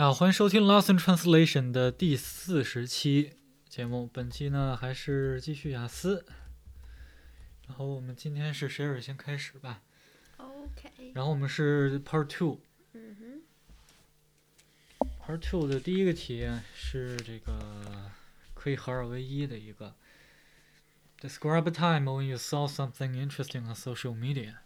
那欢迎收听《Lost in Translation》的第四十期节目。本期呢还是继续雅思。然后我们今天是谁尔先开始吧。OK，然后我们是 Part Two。嗯哼 Part Two 的第一个题是这个可以合二为一的一个。Describe a time when you saw something interesting on social media.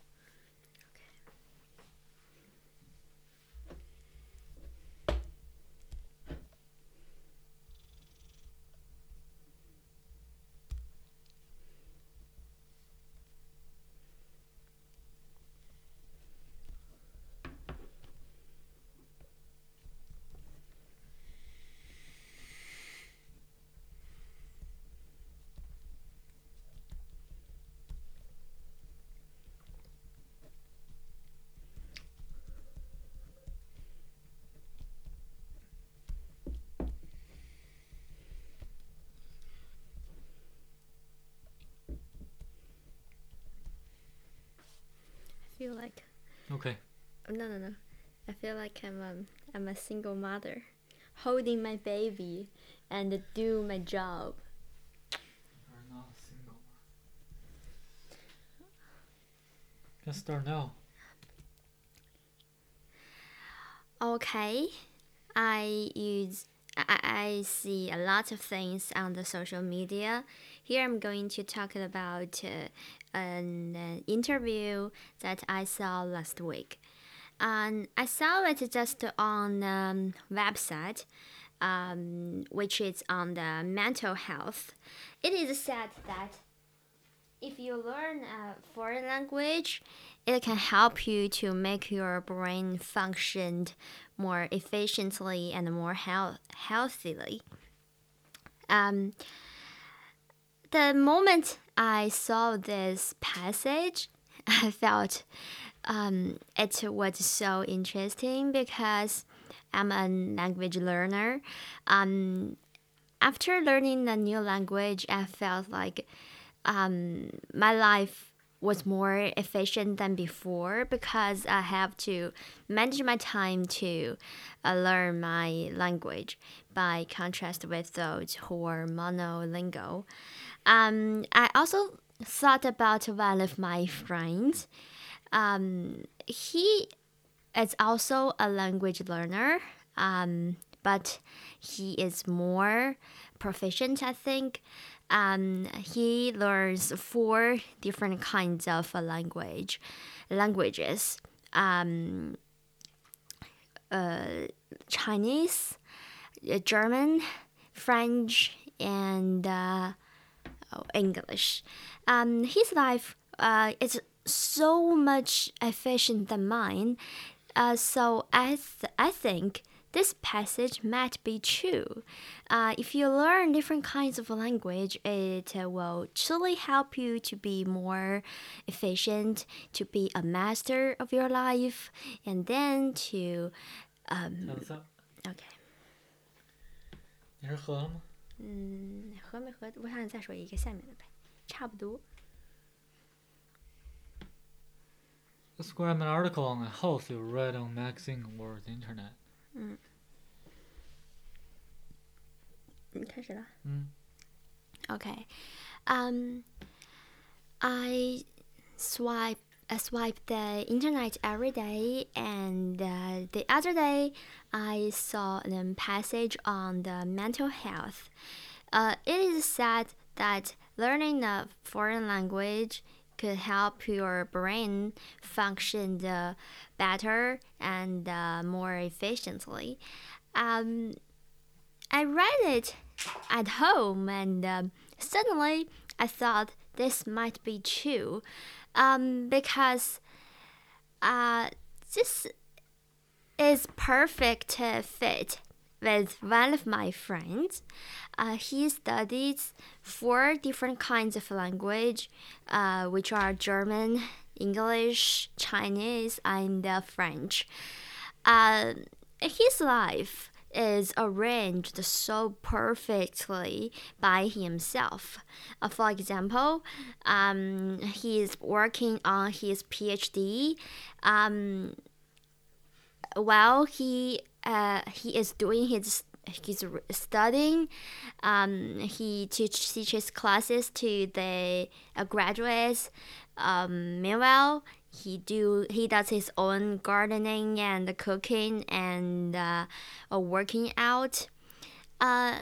No no no. I feel like I'm um, I'm a single mother, holding my baby and do my job. Let's start now. Okay, I use I, I see a lot of things on the social media. Here I'm going to talk about uh, an uh, interview that I saw last week. I saw it just on um, website, um, which is on the mental health. It is said that if you learn a foreign language, it can help you to make your brain function more efficiently and more health- healthily. Um, the moment I saw this passage, I felt um, it was so interesting because I'm a language learner. Um, after learning a new language, I felt like um, my life was more efficient than before because I have to manage my time to uh, learn my language by contrast with those who are monolingual. Um, I also thought about one of my friends. Um, he is also a language learner, um, but he is more proficient, I think. Um, he learns four different kinds of a language, languages. Um, uh, Chinese, uh, German, French, and uh, oh, English. Um, his life uh, is so much efficient than mine. Uh, so I, th- I think this passage might be true. Uh, if you learn different kinds of language, it uh, will truly help you to be more efficient, to be a master of your life, and then to um, Thumbs up. OK，你是喝了吗？嗯，合没合？我想再说一个下面的呗，差不多。 Describe an article on a health you read on magazine or the internet. 你开始了。嗯 Okay. Um, I swipe I swipe the internet every day, and uh, the other day I saw a passage on the mental health. Uh, it is said that learning a foreign language could help your brain function better and uh, more efficiently. Um, I read it at home and um, suddenly I thought this might be true um, because uh, this is perfect uh, fit with one of my friends. Uh, he studies four different kinds of language, uh, which are German, English, Chinese, and uh, French. Uh, his life is arranged so perfectly by himself. Uh, for example, um, he is working on his PhD. Um, while he uh, he is doing his he's studying. Um, he teach, teaches classes to the uh, graduates. Um, meanwhile, he do he does his own gardening and cooking and uh, uh, working out. Uh,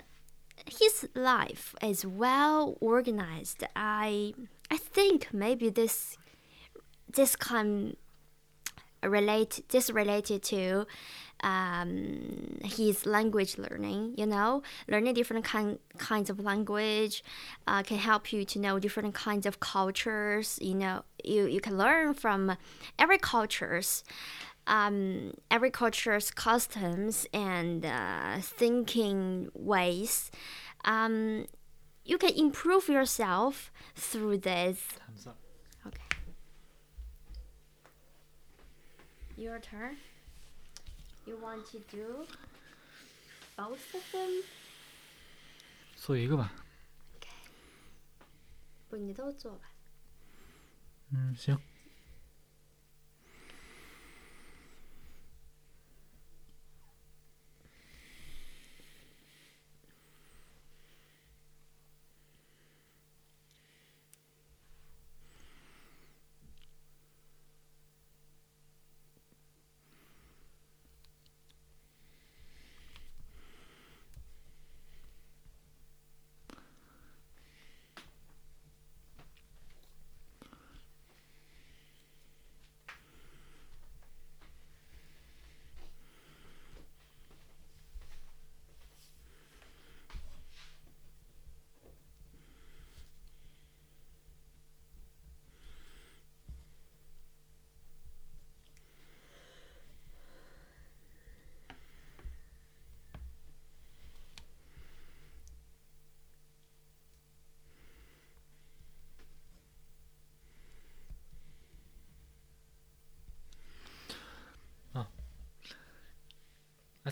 his life is well organized. I I think maybe this this kind relate this related to um, his language learning. You know, learning different kind kinds of language uh, can help you to know different kinds of cultures. You know, you you can learn from every cultures. Um, every culture's customs and uh, thinking ways. Um, you can improve yourself through this. Time's up. Okay. Your turn. You want to do both of them? 做一个吧。OK，不，你都做吧。嗯，行。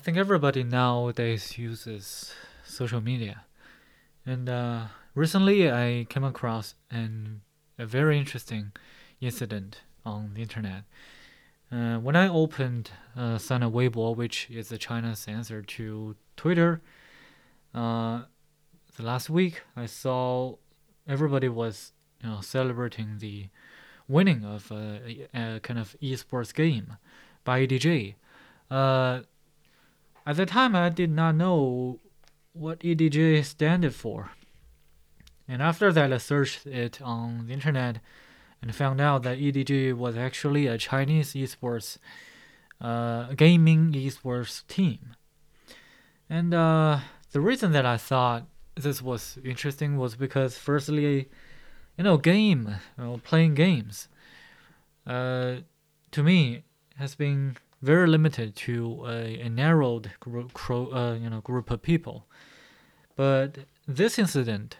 Think everybody nowadays uses social media, and uh, recently I came across an a very interesting incident on the internet. Uh, when I opened uh, Sina Weibo, which is a China's answer to Twitter, uh, the last week I saw everybody was you know celebrating the winning of a, a kind of esports game by EDG. Uh, at the time, I did not know what EDG standed for. And after that, I searched it on the internet and found out that EDG was actually a Chinese esports, uh, gaming esports team. And uh, the reason that I thought this was interesting was because, firstly, you know, game, you know, playing games, uh, to me, has been very limited to a, a narrowed group, uh, you know, group of people. But this incident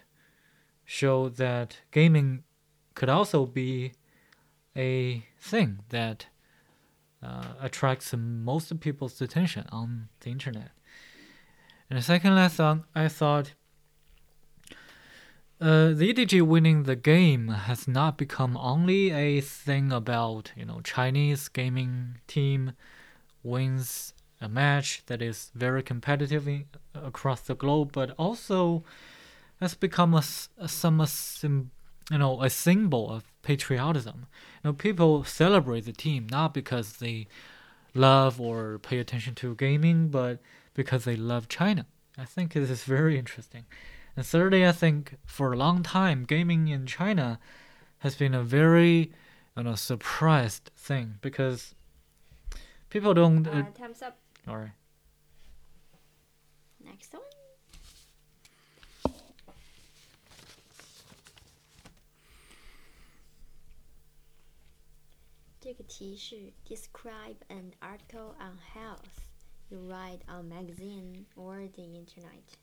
showed that gaming could also be a thing that uh, attracts most people's attention on the internet. And secondly, I thought, I thought uh, the EDG winning the game has not become only a thing about you know Chinese gaming team wins a match that is very competitive in, across the globe, but also has become a, a some a sim, you know a symbol of patriotism. You know, people celebrate the team not because they love or pay attention to gaming, but because they love China. I think this is very interesting. And thirdly, I think for a long time, gaming in China has been a very, you know, surprised thing because people don't. Uh, time's up. all right. Next one. Describe an article on health you write on magazine or the internet.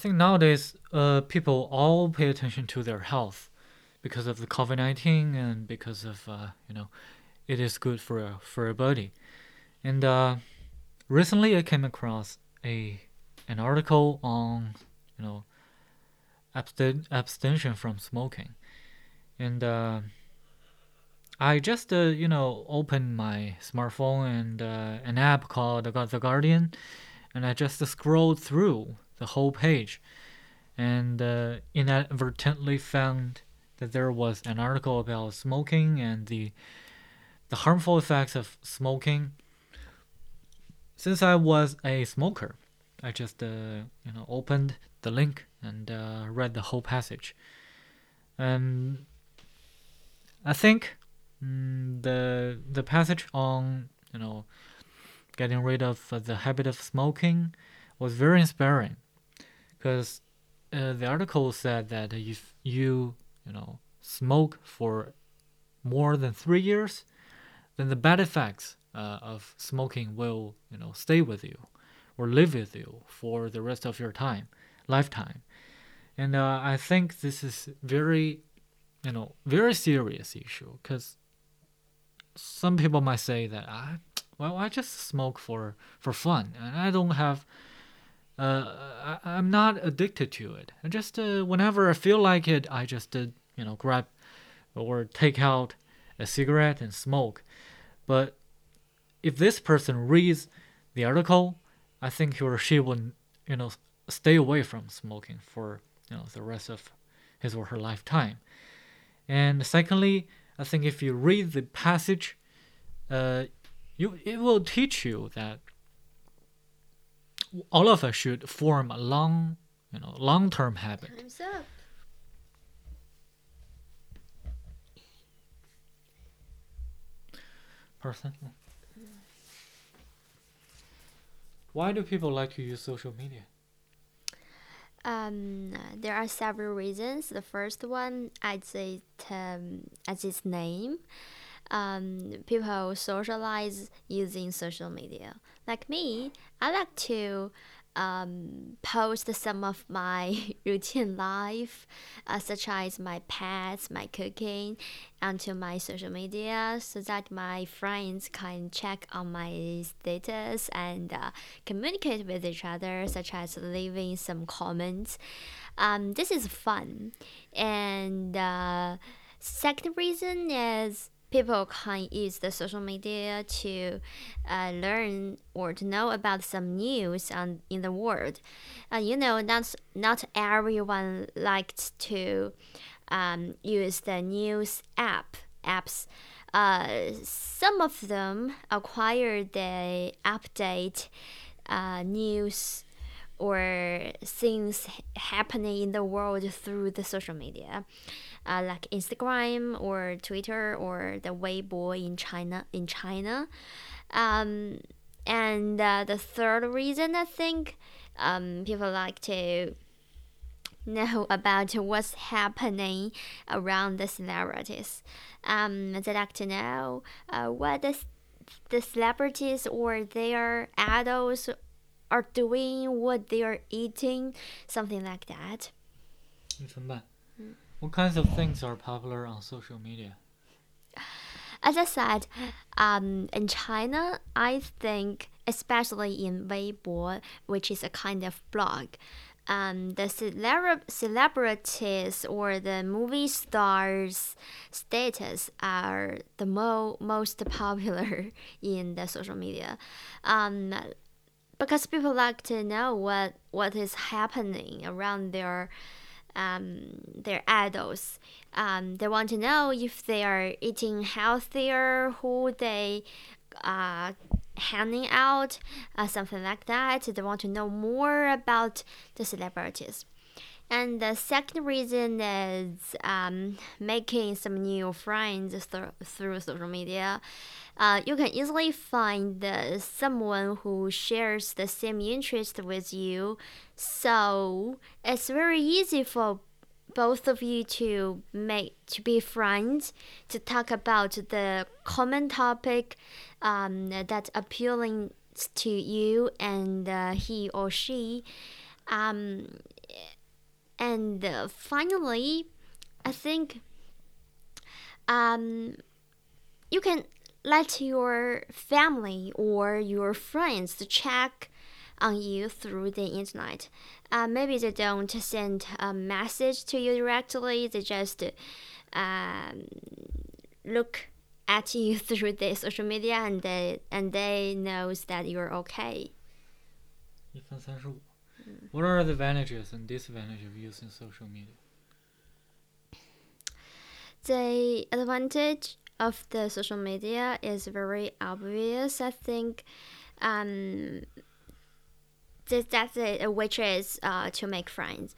Think nowadays, uh, people all pay attention to their health because of the COVID nineteen and because of uh, you know, it is good for for a body. And uh, recently, I came across a an article on you know abstain abstention from smoking, and uh, I just uh, you know opened my smartphone and uh, an app called The Guardian, and I just scrolled through the whole page, and uh, inadvertently found that there was an article about smoking and the the harmful effects of smoking. Since I was a smoker, I just uh, you know opened the link and uh, read the whole passage. And I think mm, the the passage on you know getting rid of the habit of smoking was very inspiring because uh, the article said that if you you know smoke for more than three years, then the bad effects uh, of smoking will you know stay with you or live with you for the rest of your time lifetime. And uh, i think this is very you know very serious issue because some people might say that I, well i just smoke for for fun and i don't have uh, I, am not addicted to it. I just uh, whenever I feel like it, I just uh, you know grab or take out a cigarette and smoke. But if this person reads the article, I think he or she would you know stay away from smoking for you know the rest of his or her lifetime. And secondly, I think if you read the passage, uh, you it will teach you that all of us should form a long, you know, long-term habit. Time's up. Person. Why do people like to use social media? Um, there are several reasons. The first one, I'd say, um, as its name, um, people socialize using social media. Like me, I like to um, post some of my routine life, uh, such as my pets, my cooking, onto my social media so that my friends can check on my status and uh, communicate with each other, such as leaving some comments. Um, this is fun. And uh, second reason is people can use the social media to uh, learn or to know about some news on, in the world. Uh, you know, not, not everyone likes to um, use the news app apps. Uh, some of them acquire the update uh, news or things happening in the world through the social media uh, like Instagram or Twitter or the Weibo in China in China. Um, and uh, the third reason I think um, people like to know about what's happening around the celebrities. Um, they like to know uh, what the, the celebrities or their idols are doing, what they are eating, something like that. 怎么办 ？what kinds of things are popular on social media? As I said, um, in China, I think, especially in Weibo, which is a kind of blog, um, the celeb- celebrities or the movie stars' status are the mo- most popular in the social media. Um, because people like to know what, what is happening around their um, their idols. Um, they want to know if they are eating healthier, who they are uh, hanging out, uh, something like that. They want to know more about the celebrities. And the second reason is um, making some new friends th through social media. Uh, you can easily find someone who shares the same interest with you. So it's very easy for both of you to make to be friends to talk about the common topic um, that's appealing to you and uh, he or she um, And uh, finally, I think um, you can let your family or your friends to check on you through the internet. Uh, maybe they don't send a message to you directly. They just um, look at you through the social media and they and they knows that you're okay. 一分三十五。What are the advantages and disadvantages of using social media? The advantage of the social media is very obvious. I think um, that, that's it, which is uh, to make friends.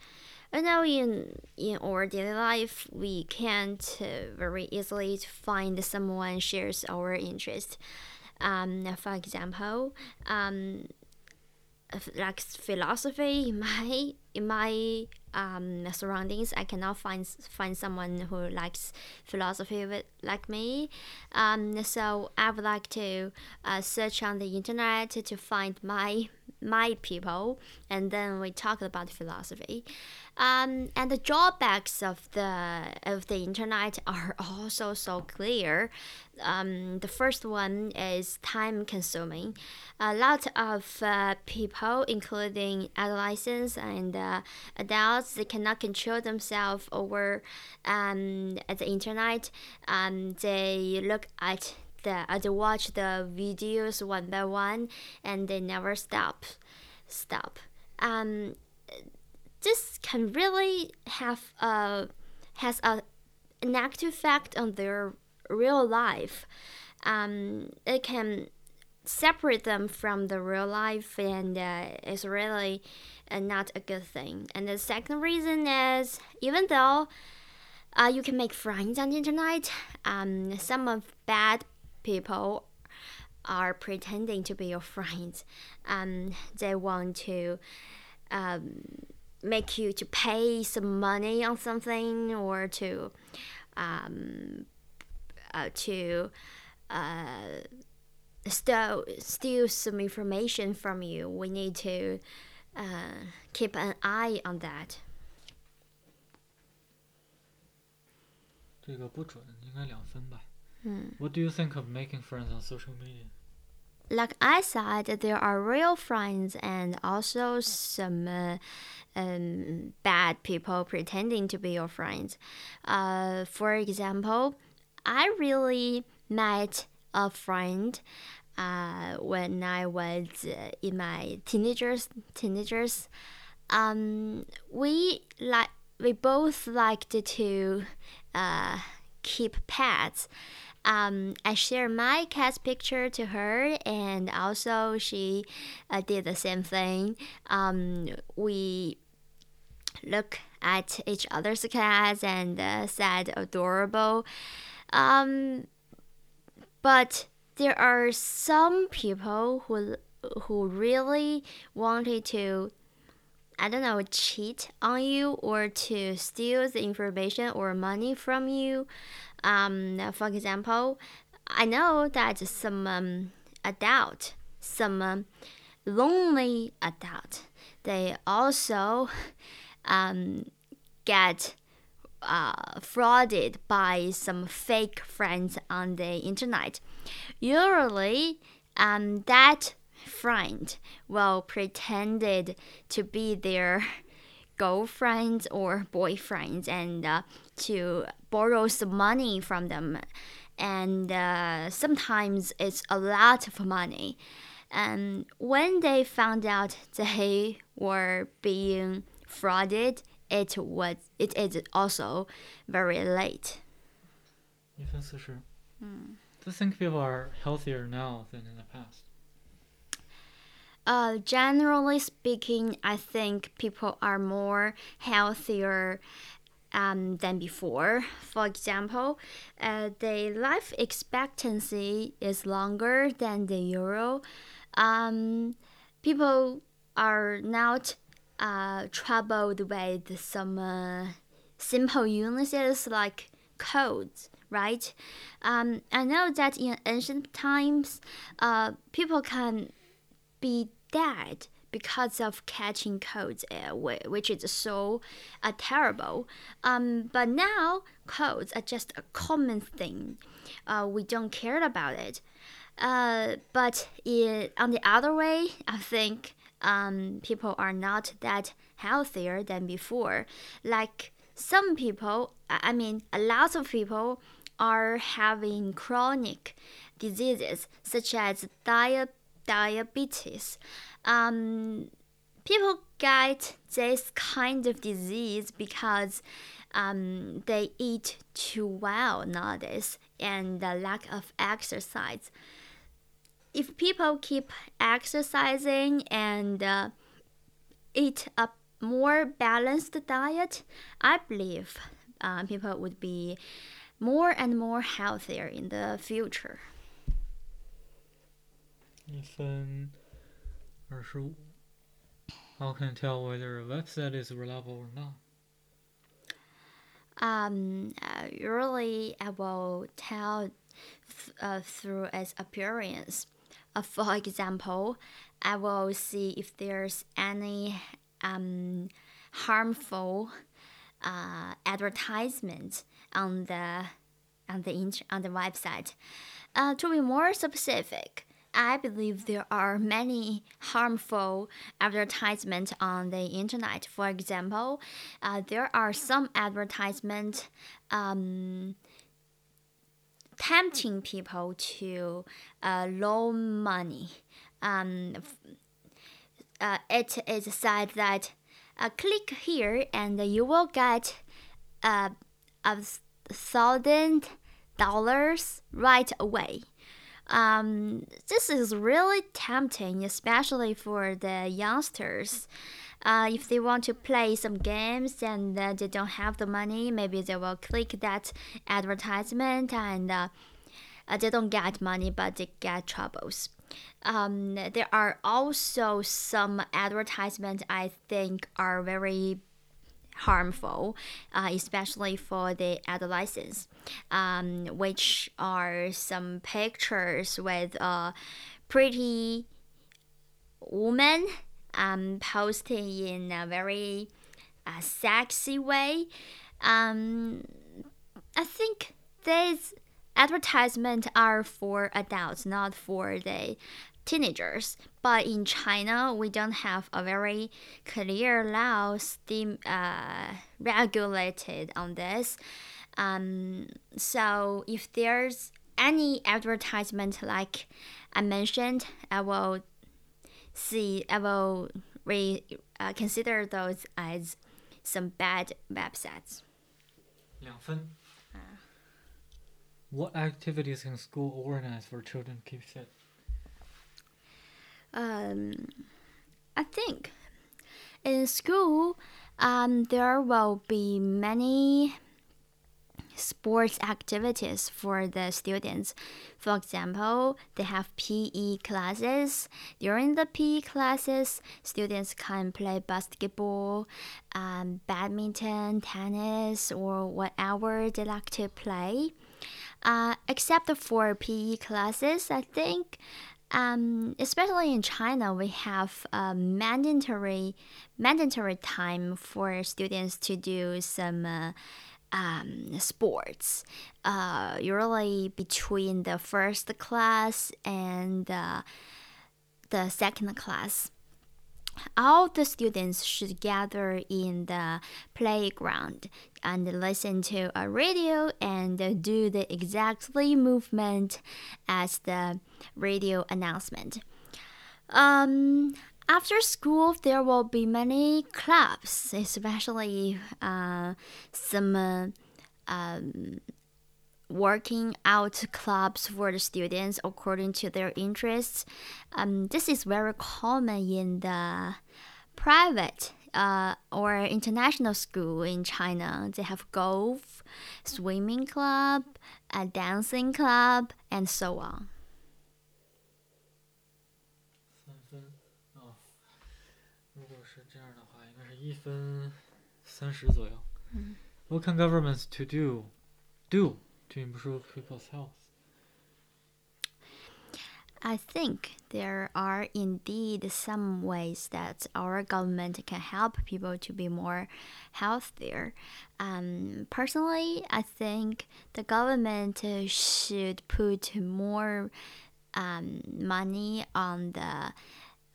I know in in our daily life we can't uh, very easily find someone shares our interest. Um, for example, um, like philosophy in my in my um, surroundings, I cannot find find someone who likes philosophy with, like me. Um, so I would like to uh, search on the internet to find my my people, and then we talk about philosophy. Um, and the drawbacks of the of the internet are also so clear. Um, the first one is time consuming. A lot of uh, people, including adolescents and uh, adults, they cannot control themselves over um, the internet. Um, they look at the uh, they watch the videos one by one, and they never stop, stop. Um, this can really have a has a negative effect on their real life. Um, it can separate them from the real life, and uh, it's really uh, not a good thing. And the second reason is even though uh, you can make friends on the internet, um, some of bad people are pretending to be your friends. Um, they want to um, make you to pay some money on something or to um, uh, to uh, steal steal some information from you. We need to uh, keep an eye on that. 这个不准，应该两分吧。嗯。 What do you think of making friends on social media? like I said, there are real friends and also some uh, um, bad people pretending to be your friends. Uh, for example, I really met a friend uh, when I was uh, in my teenagers. Teenagers, um, we like we both liked to uh, keep pets um, I shared my cat's picture to her, and also she uh, did the same thing. Um, we look at each other's cats and uh, said adorable. Um, but there are some people who who really wanted to I don't know, cheat on you or to steal the information or money from you. Um, for example, I know that some um, adult, some um, lonely adult, they also um, get uh, frauded by some fake friends on the internet. Usually, um, that friend will pretended to be their girlfriends or boyfriends and uh, to borrow some money from them and uh, sometimes it's a lot of money and when they found out they were being frauded it was it is also very late 一分四十。Do you think people are healthier now than in the past? Uh, generally speaking, I think people are more healthier um, than before. For example, uh, the life expectancy is longer than the euro. Um, people are not uh, troubled with some uh, simple illnesses like colds, right? Um, I know that in ancient times, uh, people can be dead because of catching colds, uh, which is so uh, terrible. Um, but now colds are just a common thing. Uh, we don't care about it. Uh, but it, on the other way, I think um, people are not that healthier than before. Like some people, I mean, a lot of people are having chronic diseases such as dia- diabetes. Um, people get this kind of disease because um, they eat too well nowadays and the lack of exercise If people keep exercising and uh, eat a more balanced diet, I believe uh, people would be more and more healthier in the future. 一分二十五。How can I tell whether a website is reliable or not? Um, uh, usually I will tell th- uh, through its appearance. Uh, for example, I will see if there's any um, harmful uh, advertisement on the on the int- on the website. Uh, to be more specific, I believe there are many harmful advertisements on the internet. For example, uh, there are some advertisements um, tempting people to uh, loan money. Um, uh, it is said that uh, click here and you will get uh, a thousand dollars right away. Um, this is really tempting, especially for the youngsters. Uh, if they want to play some games and uh, they don't have the money, maybe they will click that advertisement and uh, they don't get money, but they get troubles. Um, there are also some advertisements I think are very harmful, uh, especially for the adolescents, um, which are some pictures with a pretty woman um, posting in a very uh, sexy way. Um, I think these advertisements are for adults, not for the teenagers. But in China, we don't have a very clear law uh, regulated on this. Um, so if there's any advertisement like I mentioned, I will see, I will re, uh, consider those as some bad websites. what activities can school organize for children to keep fit? Um, I think in school, um, there will be many sports activities for the students. For example, they have PE classes. During the PE classes, students can play basketball, um, badminton, tennis, or whatever they like to play. Uh, except for PE classes, I think um, especially in China, we have a mandatory mandatory time for students to do some uh, um, sports. Uh, usually between the first class and uh, the second class all the students should gather in the playground and listen to a radio and do the exactly movement as the radio announcement. Um, after school, there will be many clubs, especially uh, some uh, um, working out clubs for the students according to their interests. Um, this is very common in the private uh, or international school in China. They have golf, swimming club, a dancing club, and so on. 一分三十左右。嗯 What can governments to do do to improve people's health? I think there are indeed some ways that our government can help people to be more healthier. Um, personally, I think the government should put more um, money on the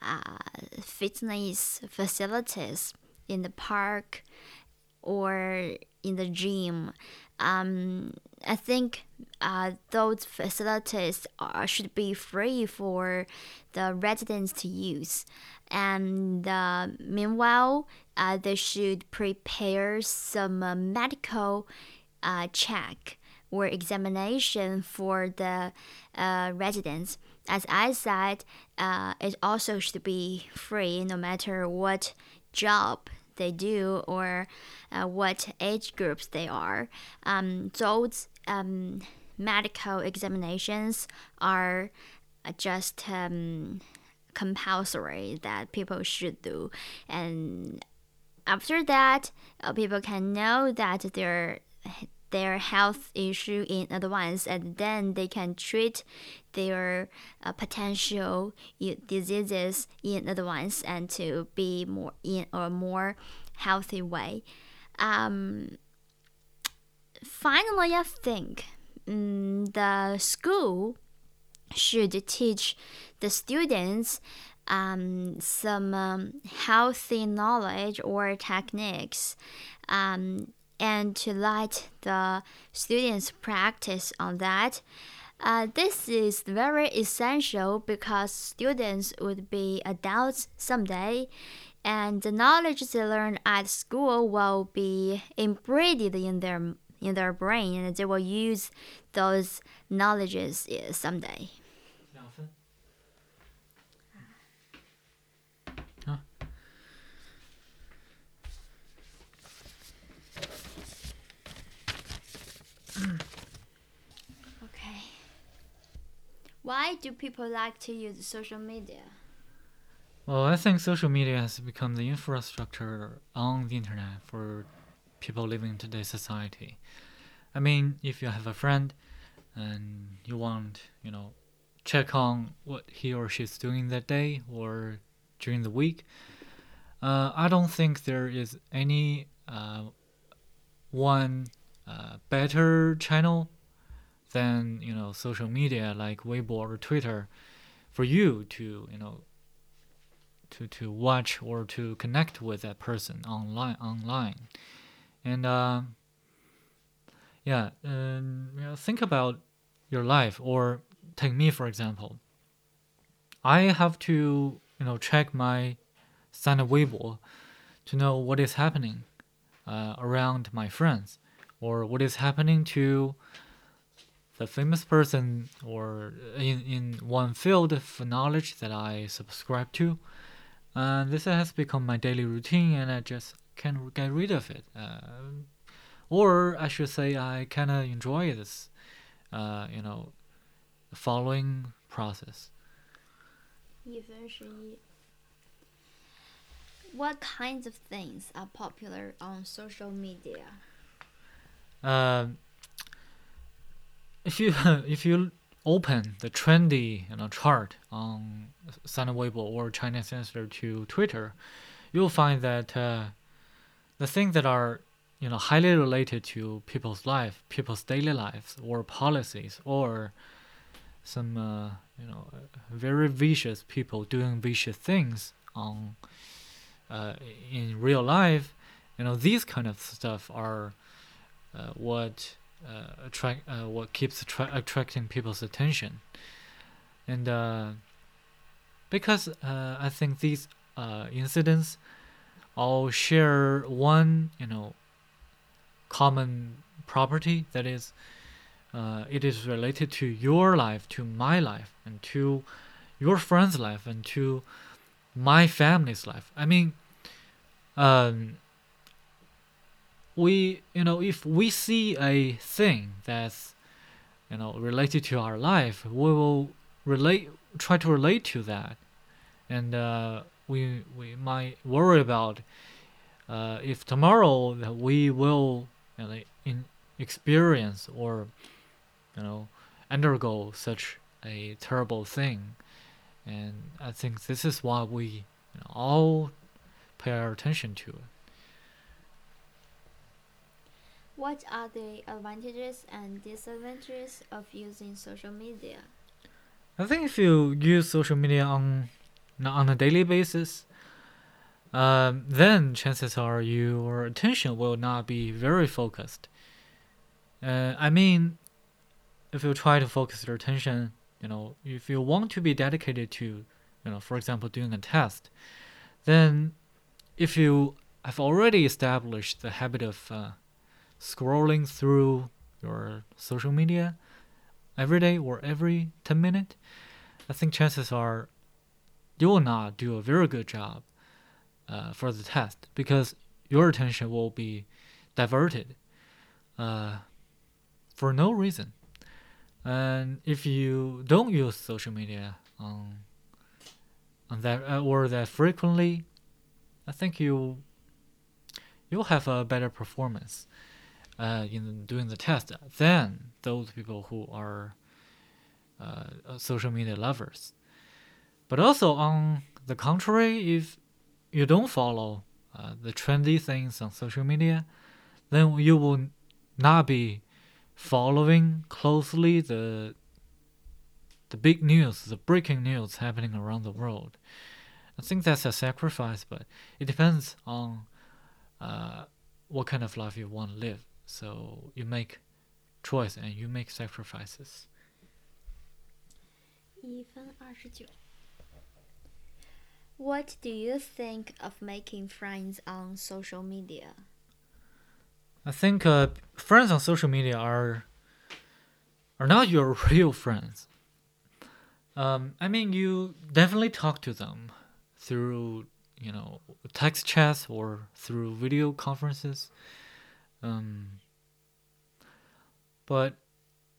uh, fitness facilities in the park or in the gym. Um, I think uh, those facilities are, should be free for the residents to use. And uh, meanwhile, uh, they should prepare some uh, medical uh, check or examination for the uh, residents. As I said, it also should be free no matter what job they do or uh, what age groups they are. Um, those um, medical examinations are just um, compulsory that people should do, and after that, uh, people can know that their their health issue in advance, and then they can treat their uh, potential diseases in advance and to be more in a more healthy way. Um, finally, I think um, the school should teach the students um, some um, healthy knowledge or techniques um, and to let the students practice on that. Uh, this is very essential because students would be adults someday, and the knowledge they learn at school will be embedded in their in their brain, and they will use those knowledges uh, someday. okay. Why do people like to use social media? Well, I think social media has become the infrastructure on the internet for people living in today's society. I mean, if you have a friend and you want, you know, check on what he or she's doing that day or during the week, uh, I don't think there is any uh, one uh, better channel than you know social media like Weibo or Twitter for you to you know to to watch or to connect with that person online online. And uh, yeah and you know, think about your life or take me for example. I have to you know check my Sina Weibo to know what is happening uh, around my friends or what is happening to the famous person or in, in one field of knowledge that I subscribe to. And this has become my daily routine and I just can't get rid of it. Uh, or I should say I kind of enjoy this, uh, you know, following process. What kinds of things are popular on social media? Um, if you if you open the trendy you know chart on Sina Weibo or Chinese answer to Twitter, you'll find that uh, the things that are you know highly related to people's life, people's daily lives, or policies, or some uh, you know very vicious people doing vicious things on uh, in real life, you know these kind of stuff are uh, what uh, attract uh, what keeps attra- attracting people's attention, and because I think these incidents all share one you know common property that is uh, it is related to your life to my life and to your friend's life and to my family's life. I mean um, we you know if we see a thing that's you know related to our life we will relate try to relate to that and uh, we we might worry about uh, if tomorrow that we will you know, in experience or you know undergo such a terrible thing, and I think this is why we you know, all pay our attention to it. What are the advantages and disadvantages of using social media? I think if you use social media on on a daily basis, um, then chances are your attention will not be very focused. Uh, I mean, if you try to focus your attention, you know, if you want to be dedicated to, you know, for example, doing a test, then if you have already established the habit of uh, scrolling through your social media every day or every 10 minutes, I think chances are you will not do a very good job uh, for the test because your attention will be diverted uh, for no reason. And if you don't use social media on on that uh, or that frequently, I think you you'll have a better performance uh, in doing the test than those people who are uh, social media lovers. But also on the contrary, if you don't follow uh, the trendy things on social media, then you will not be following closely the the big news, the breaking news happening around the world. I think that's a sacrifice, but it depends on uh, what kind of life you want to live. So you make choice and you make sacrifices. 一分二十九。what do you think of making friends on social media? I think uh, friends on social media are are not your real friends. Um, I mean, you definitely talk to them through you know text chats or through video conferences. Um, but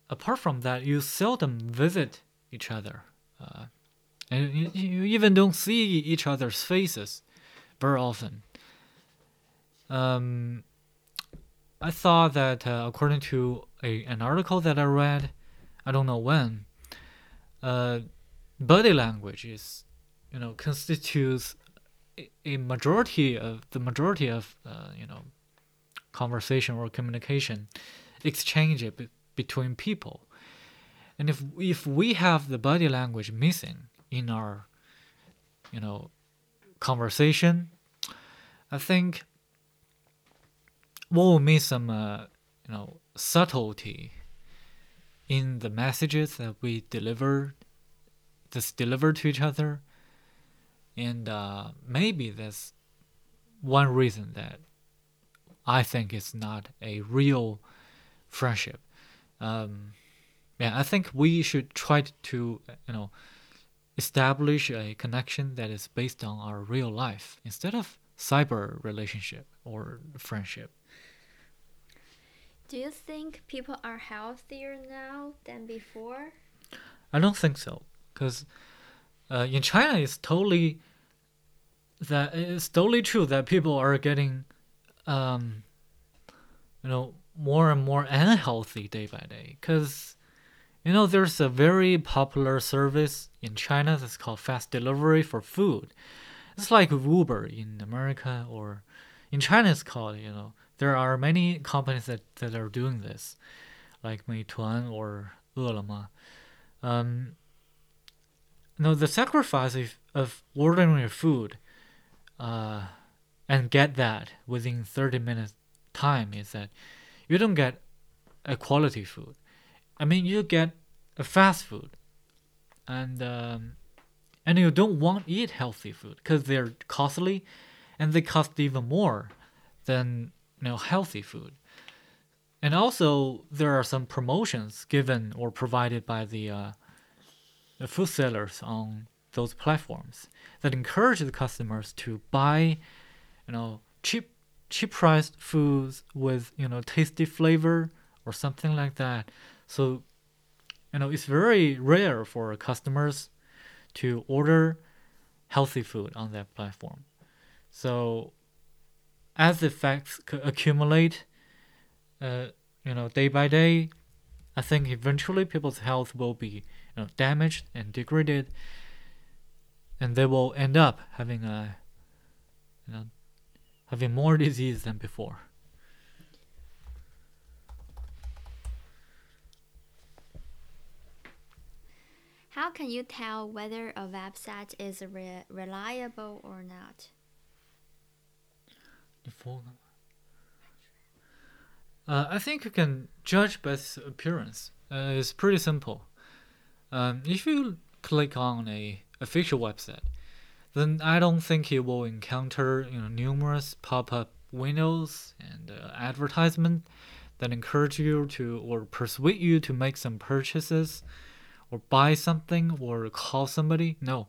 apart from that, you seldom visit each other. Uh, and you, you even don't see each other's faces very often. Um, I thought that uh, according to a, an article that I read, I don't know when, uh, body language is, you know, constitutes a, a majority of the majority of, uh, you know, conversation or communication exchange between people. And if if we have the body language missing, in our you know conversation i think we'll miss some uh, you know subtlety in the messages that we deliver this deliver to each other and uh, maybe that's one reason that i think it's not a real friendship um, yeah i think we should try to you know establish a connection that is based on our real life instead of cyber relationship or friendship. Do you think people are healthier now than before? I don't think so, because uh, in China, it's totally that it's totally true that people are getting, um, you know, more and more unhealthy day by day. Because you know, there's a very popular service in China that's called fast delivery for food. It's like Uber in America or in China it's called, you know, there are many companies that, that are doing this, like Meituan or Ele.me. Um, no, the sacrifice of, of ordering your food uh, and get that within 30 minutes time is that you don't get a quality food. I mean, you get a fast food, and um, and you don't want to eat healthy food because they're costly, and they cost even more than you know healthy food. And also, there are some promotions given or provided by the, uh, the food sellers on those platforms that encourage the customers to buy, you know, cheap cheap priced foods with you know tasty flavor or something like that. So you know, it's very rare for customers to order healthy food on that platform. So as the facts accumulate, uh, you know, day by day, I think eventually people's health will be you know, damaged and degraded, and they will end up having a you know having more disease than before. How can you tell whether a website is re- reliable or not? Uh, I think you can judge by its appearance. Uh, it's pretty simple. Um, if you click on a official website, then I don't think you will encounter you know numerous pop-up windows and uh, advertisement that encourage you to or persuade you to make some purchases or buy something or call somebody. No,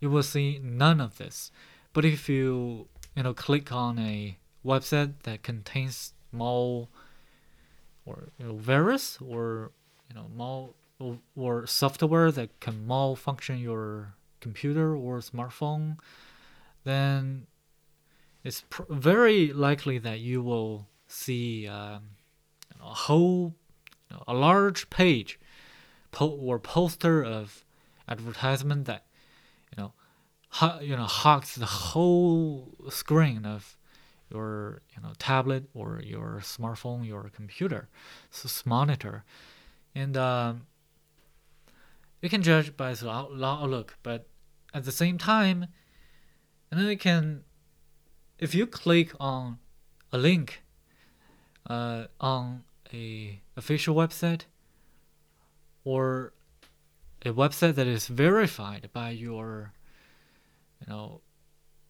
you will see none of this. But if you you know click on a website that contains mal or you know, virus or you know mal or, or software that can malfunction your computer or smartphone, then it's pr- very likely that you will see um, a whole, a large page po- or poster of advertisement that you know, ho- you know, hogs the whole screen of your you know tablet or your smartphone, your computer, so monitor, and um, you can judge by its outlook, but at the same time, and then you can, if you click on a link uh, on a official website or a website that is verified by your, you know,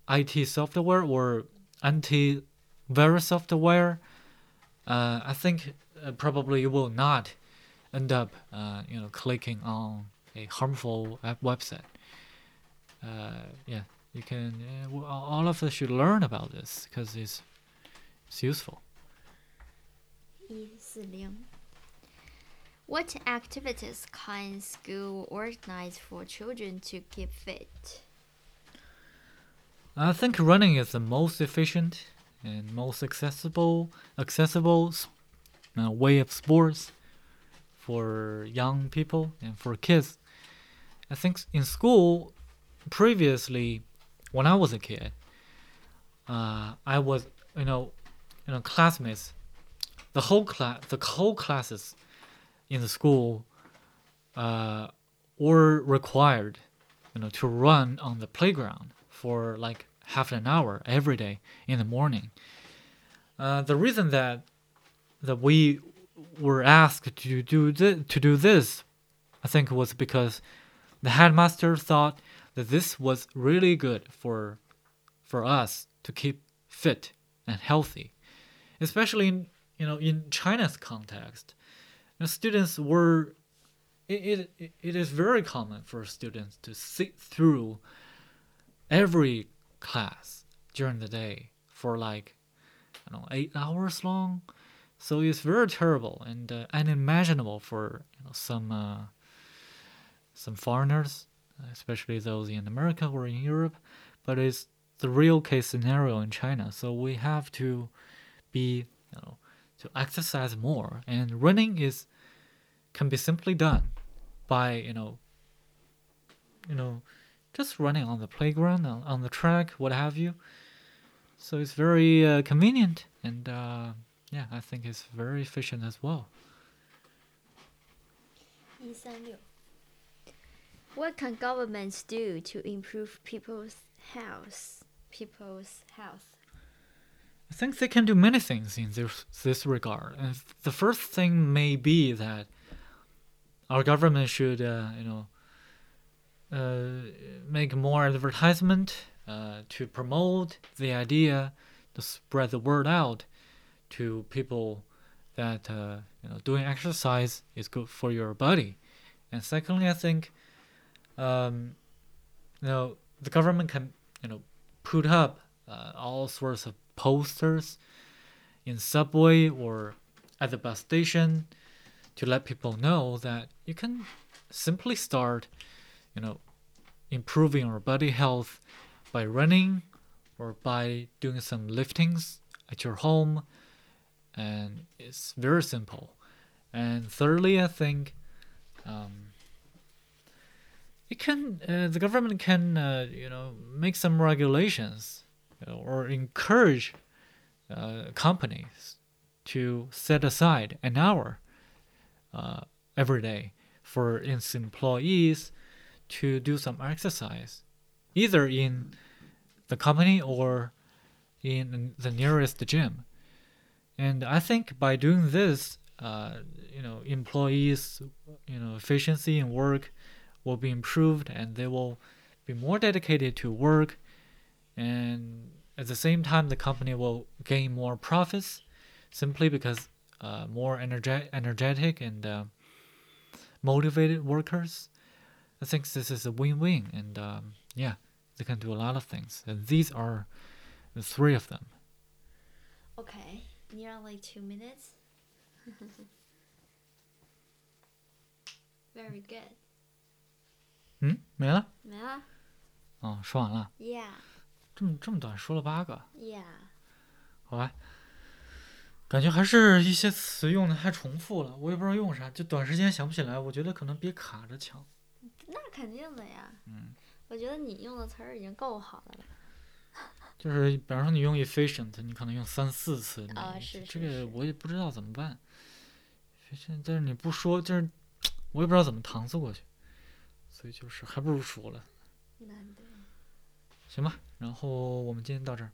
IT software or anti-virus software, uh, I think uh, probably you will not end up, uh, you know, clicking on a harmful website. Uh, yeah, you can. Uh, all of us should learn about this because it's it's useful. What activities can school organize for children to keep fit? I think running is the most efficient and most accessible accessible uh, way of sports for young people and for kids. I think in school, previously, when I was a kid, uh, I was you know, you know, classmates, the whole class, the whole classes in the school, uh, were required, you know, to run on the playground for like half an hour every day in the morning. Uh, the reason that that we were asked to do th- to do this, I think, was because the headmaster thought that this was really good for for us to keep fit and healthy, especially in you know in China's context. You know, students were it, it, it is very common for students to sit through every class during the day for like I don't know eight hours long. So it's very terrible and uh, unimaginable for you know, some uh, some foreigners, especially those in America or in Europe. But it's the real case scenario in China. So we have to be you know to exercise more, and running is can be simply done by you know you know just running on the playground on, on the track what have you so it's very uh, convenient and uh, yeah i think it's very efficient as well what can governments do to improve people's health people's health I think they can do many things in this this regard. And the first thing may be that our government should, uh, you know, uh, make more advertisement uh, to promote the idea, to spread the word out to people that uh, you know doing exercise is good for your body. And secondly, I think, um, you know, the government can you know put up uh, all sorts of posters in subway or at the bus station to let people know that you can simply start, you know, improving your body health by running or by doing some liftings at your home. And it's very simple. And thirdly, I think um, it can uh, the government can uh, you know make some regulations uh, or encourage uh, companies to set aside an hour uh, every day for its employees to do some exercise, either in the company or in the nearest gym. And I think by doing this, uh, you know, employees, you know, efficiency in work will be improved, and they will be more dedicated to work, and at the same time, the company will gain more profits, simply because uh, more energe- energetic and uh, motivated workers. I think this is a win-win, and um, yeah, they can do a lot of things, and these are the three of them. Okay, nearly two minutes. Very good. 嗯，没了。没了哦，说完了，？Yeah, 这么这么短，说了八个，yeah. 好吧。感觉还是一些词用的太重复了，我也不知道用啥，就短时间想不起来。我觉得可能比卡着强。那肯定的呀。嗯，我觉得你用的词儿已经够好的了。就是比方说你用 efficient，你可能用三四次，你啊是是这个我也不知道怎么办。efficient，但是你不说，就是 我也不知道怎么搪塞过去，所以就是还不如说了，难得。行吧。然后我们今天到这儿。